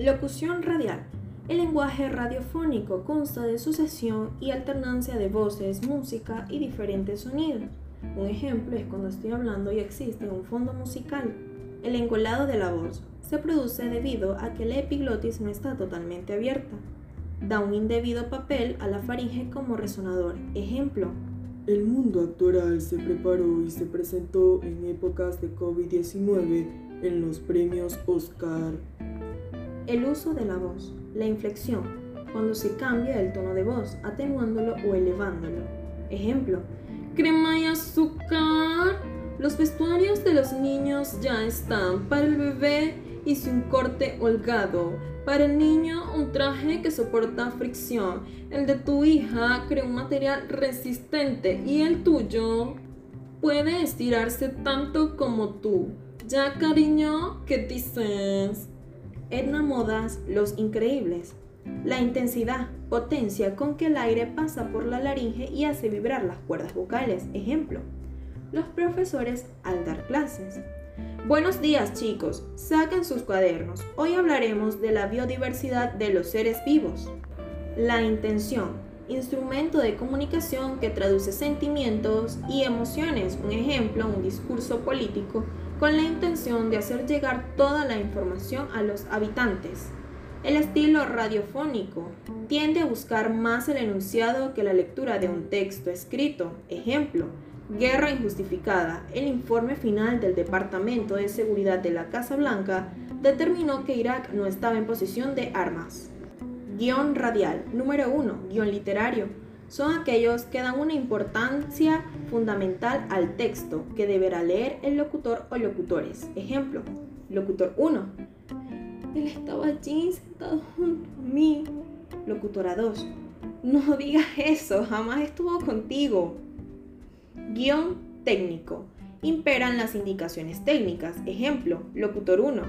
Locución radial. El lenguaje radiofónico consta de sucesión y alternancia de voces, música y diferentes sonidos. Un ejemplo es cuando estoy hablando y existe un fondo musical. El engolado de la voz se produce debido a que la epiglotis no está totalmente abierta. Da un indebido papel a la faringe como resonador. Ejemplo. El mundo actoral se preparó y se presentó en épocas de COVID-19 en los premios Oscar. El uso de la voz. La inflexión. Cuando se cambia el tono de voz, atenuándolo o elevándolo. Ejemplo. Crema y azúcar. Los vestuarios de los niños ya están. Para el bebé hice un corte holgado. Para el niño un traje que soporta fricción. El de tu hija crea un material resistente y el tuyo puede estirarse tanto como tú. Ya cariño, ¿qué dices? Edna Modas, Los Increíbles. La intensidad, potencia con que el aire pasa por la laringe y hace vibrar las cuerdas vocales. Ejemplo los profesores al dar clases. Buenos días chicos, saquen sus cuadernos. Hoy hablaremos de la biodiversidad de los seres vivos. La intención, instrumento de comunicación que traduce sentimientos y emociones. Un ejemplo, un discurso político con la intención de hacer llegar toda la información a los habitantes. El estilo radiofónico tiende a buscar más el enunciado que la lectura de un texto escrito. Ejemplo, Guerra injustificada. El informe final del Departamento de Seguridad de la Casa Blanca determinó que Irak no estaba en posesión de armas. Guión radial. Número 1. Guión literario. Son aquellos que dan una importancia fundamental al texto que deberá leer el locutor o locutores. Ejemplo. Locutor 1. Él estaba allí sentado junto a mí. Locutora 2. No digas eso, jamás estuvo contigo. Guión técnico. Imperan las indicaciones técnicas. Ejemplo, locutor 1.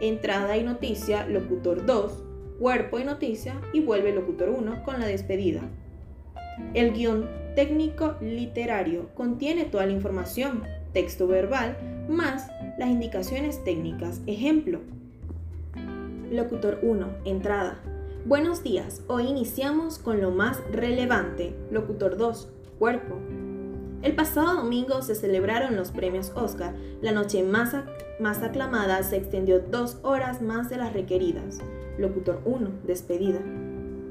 Entrada y noticia, locutor 2. Cuerpo y noticia y vuelve locutor 1 con la despedida. El guion técnico literario contiene toda la información, texto verbal, más las indicaciones técnicas. Ejemplo. Locutor 1. Entrada. Buenos días. Hoy iniciamos con lo más relevante. Locutor 2. Cuerpo. El pasado domingo se celebraron los premios Oscar. La noche más, más aclamada se extendió dos horas más de las requeridas. Locutor 1. Despedida.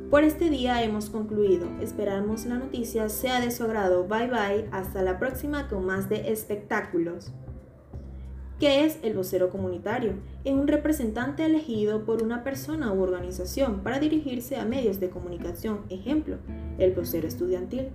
Por este día hemos concluido. Esperamos la noticia sea de su agrado. Bye bye. Hasta la próxima con más de espectáculos. ¿Qué es el vocero comunitario? Es un representante elegido por una persona u organización para dirigirse a medios de comunicación. Ejemplo, el vocero estudiantil.